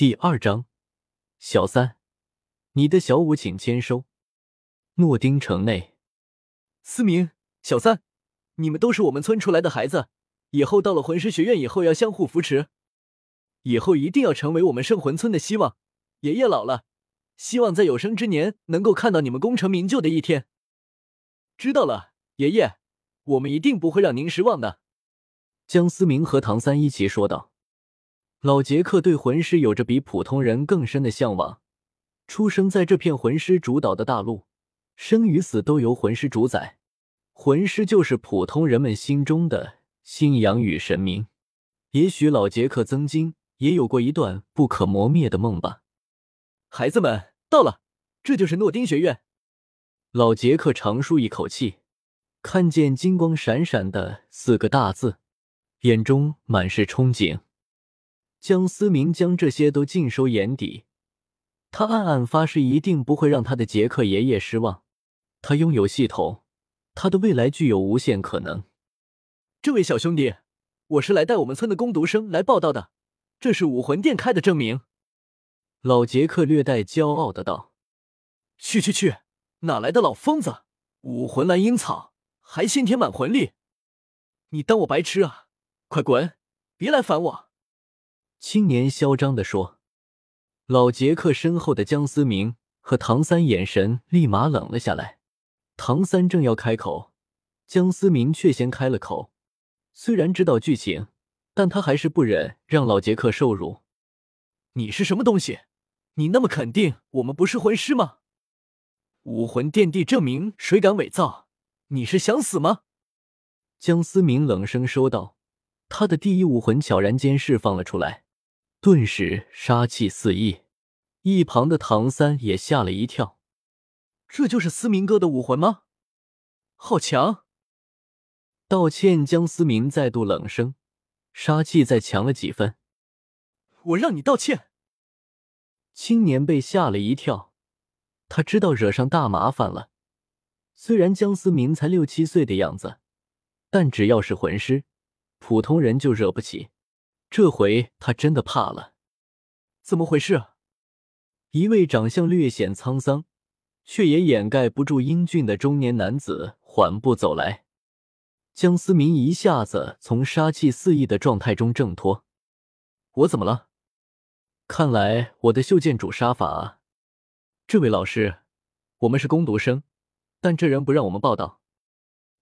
第二章，小三，你的小五请签收。诺丁城内，思明、小三，你们都是我们村出来的孩子，以后到了魂师学院以后要相互扶持，以后一定要成为我们圣魂村的希望。爷爷老了，希望在有生之年能够看到你们功成名就的一天。知道了，爷爷，我们一定不会让您失望的。江思明和唐三一起说道。老杰克对魂师有着比普通人更深的向往。出生在这片魂师主导的大陆，生与死都由魂师主宰。魂师就是普通人们心中的信仰与神明。也许老杰克曾经也有过一段不可磨灭的梦吧。孩子们到了，这就是诺丁学院。老杰克长舒一口气，看见金光闪闪的四个大字，眼中满是憧憬。江思明将这些都尽收眼底，他暗暗发誓，一定不会让他的杰克爷爷失望。他拥有系统，他的未来具有无限可能。这位小兄弟，我是来带我们村的攻读生来报道的，这是武魂殿开的证明。老杰克略带骄傲的道：“去去去，哪来的老疯子？武魂蓝樱草，还先天满魂力？你当我白痴啊？快滚，别来烦我！”青年嚣张地说：“老杰克身后的江思明和唐三眼神立马冷了下来。唐三正要开口，江思明却先开了口。虽然知道剧情，但他还是不忍让老杰克受辱。你是什么东西？你那么肯定我们不是魂师吗？武魂殿地证明，谁敢伪造？你是想死吗？”江思明冷声说道，他的第一武魂悄然间释放了出来。顿时杀气四溢，一旁的唐三也吓了一跳。这就是思明哥的武魂吗？好强！道歉，江思明再度冷声，杀气再强了几分。我让你道歉。青年被吓了一跳，他知道惹上大麻烦了。虽然江思明才六七岁的样子，但只要是魂师，普通人就惹不起。这回他真的怕了，怎么回事？一位长相略显沧桑，却也掩盖不住英俊的中年男子缓步走来。江思明一下子从杀气四溢的状态中挣脱。我怎么了？看来我的袖剑主杀法。这位老师，我们是攻读生，但这人不让我们报道。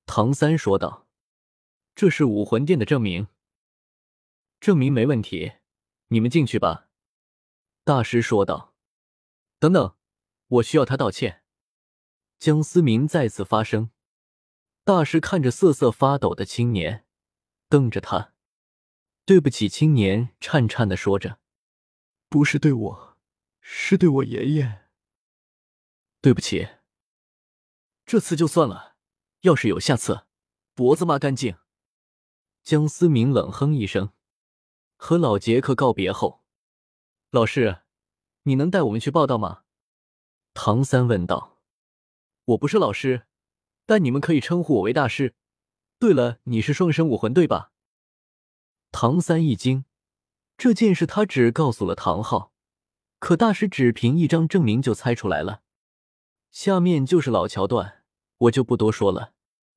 唐三说道：“这是武魂殿的证明。”证明没问题，你们进去吧。”大师说道。“等等，我需要他道歉。”江思明再次发声。大师看着瑟瑟发抖的青年，瞪着他：“对不起。”青年颤颤的说着：“不是对我，是对我爷爷。对不起。这次就算了，要是有下次，脖子抹干净。”江思明冷哼一声。和老杰克告别后，老师，你能带我们去报道吗？唐三问道。我不是老师，但你们可以称呼我为大师。对了，你是双生武魂对吧？唐三一惊，这件事他只告诉了唐昊，可大师只凭一张证明就猜出来了。下面就是老桥段，我就不多说了。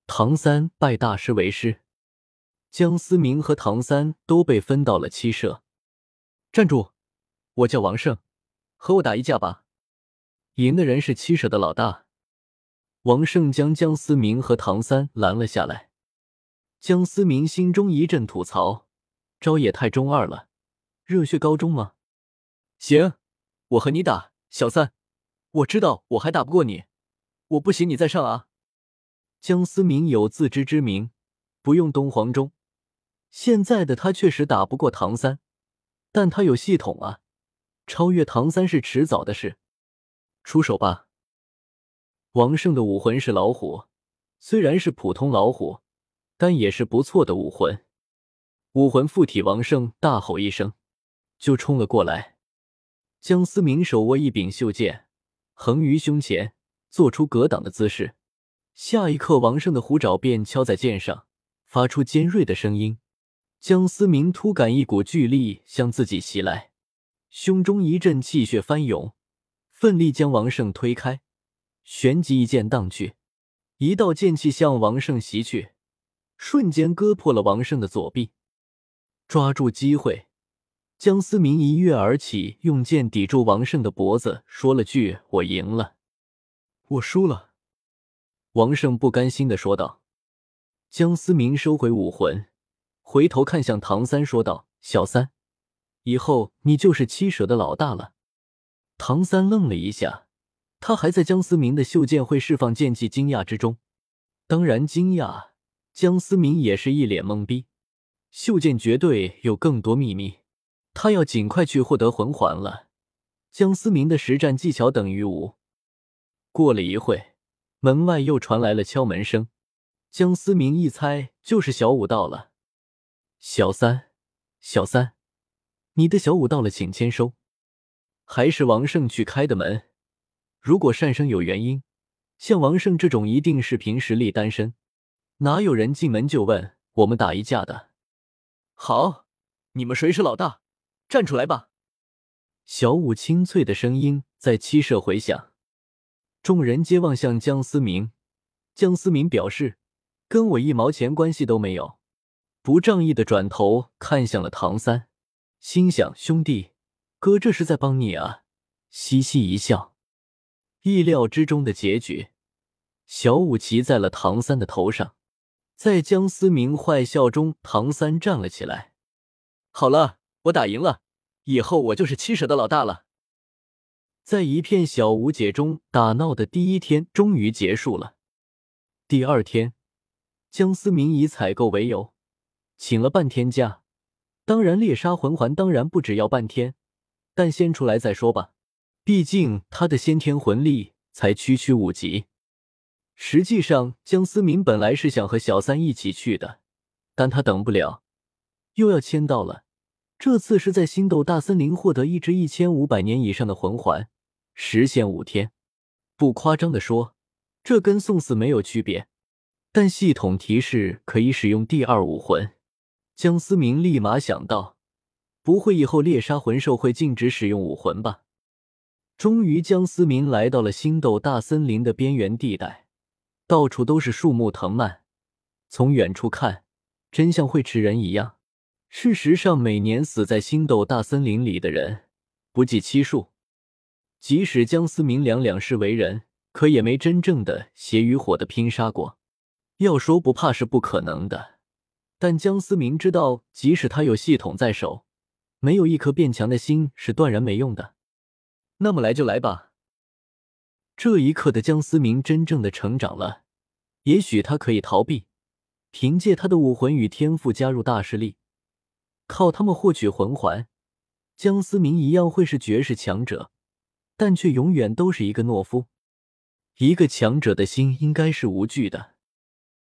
唐三拜大师为师。江思明和唐三都被分到了七社。站住！我叫王胜，和我打一架吧。赢的人是七社的老大。王胜将江思明和唐三拦了下来。江思明心中一阵吐槽：招也太中二了，热血高中吗？行，我和你打，小三。我知道我还打不过你，我不行，你再上啊。江思明有自知之明，不用东皇钟。现在的他确实打不过唐三，但他有系统啊，超越唐三是迟早的事。出手吧！王胜的武魂是老虎，虽然是普通老虎，但也是不错的武魂。武魂附体，王胜大吼一声，就冲了过来。江思明手握一柄袖剑，横于胸前，做出格挡的姿势。下一刻，王胜的虎爪便敲在剑上，发出尖锐的声音。江思明突感一股巨力向自己袭来，胸中一阵气血翻涌，奋力将王胜推开，旋即一剑荡去，一道剑气向王胜袭去，瞬间割破了王胜的左臂。抓住机会，江思明一跃而起，用剑抵住王胜的脖子，说了句：“我赢了。”“我输了。”王胜不甘心的说道。江思明收回武魂，回头看向唐三，说道：“小三。”以后你就是七蛇的老大了。唐三愣了一下，他还在江思明的袖剑会释放剑气惊讶之中，当然惊讶。江思明也是一脸懵逼，袖剑绝对有更多秘密，他要尽快去获得魂环了。江思明的实战技巧等于无。过了一会，门外又传来了敲门声，江思明一猜就是小五到了。小三，小三。你的小五到了，请签收。还是王胜去开的门。如果善生有原因，像王胜这种一定是凭实力单身，哪有人进门就问我们打一架的？好，你们谁是老大？站出来吧！小五清脆的声音在七舍回响。众人皆望向江思明。江思明表示，跟我一毛钱关系都没有。不仗义的转头看向了唐三。心想：兄弟，哥这是在帮你啊！嘻嘻一笑。意料之中的结局，小五骑在了唐三的头上，在江思明坏笑中，唐三站了起来。好了，我打赢了，以后我就是七蛇的老大了。在一片小无解中，打闹的第一天终于结束了。第二天，江思明以采购为由，请了半天假。当然，猎杀魂环当然不只要半天，但先出来再说吧。毕竟他的先天魂力才区区五级。实际上，江思明本来是想和小三一起去的，但他等不了，又要签到了。这次是在星斗大森林获得一只一千五百年以上的魂环，时限五天。不夸张的说，这跟送死没有区别。但系统提示可以使用第二武魂。江思明立马想到，不会以后猎杀魂兽会禁止使用武魂吧？终于，江思明来到了星斗大森林的边缘地带，到处都是树木藤蔓，从远处看，真像会吃人一样。事实上，每年死在星斗大森林里的人不计其数。即使江思明两两世为人，可也没真正的血与火的拼杀过。要说不怕是不可能的。但江思明知道，即使他有系统在手，没有一颗变强的心是断然没用的。那么来就来吧。这一刻的江思明真正的成长了。也许他可以逃避，凭借他的武魂与天赋加入大势力，靠他们获取魂环。江思明一样会是绝世强者，但却永远都是一个懦夫。一个强者的心应该是无惧的。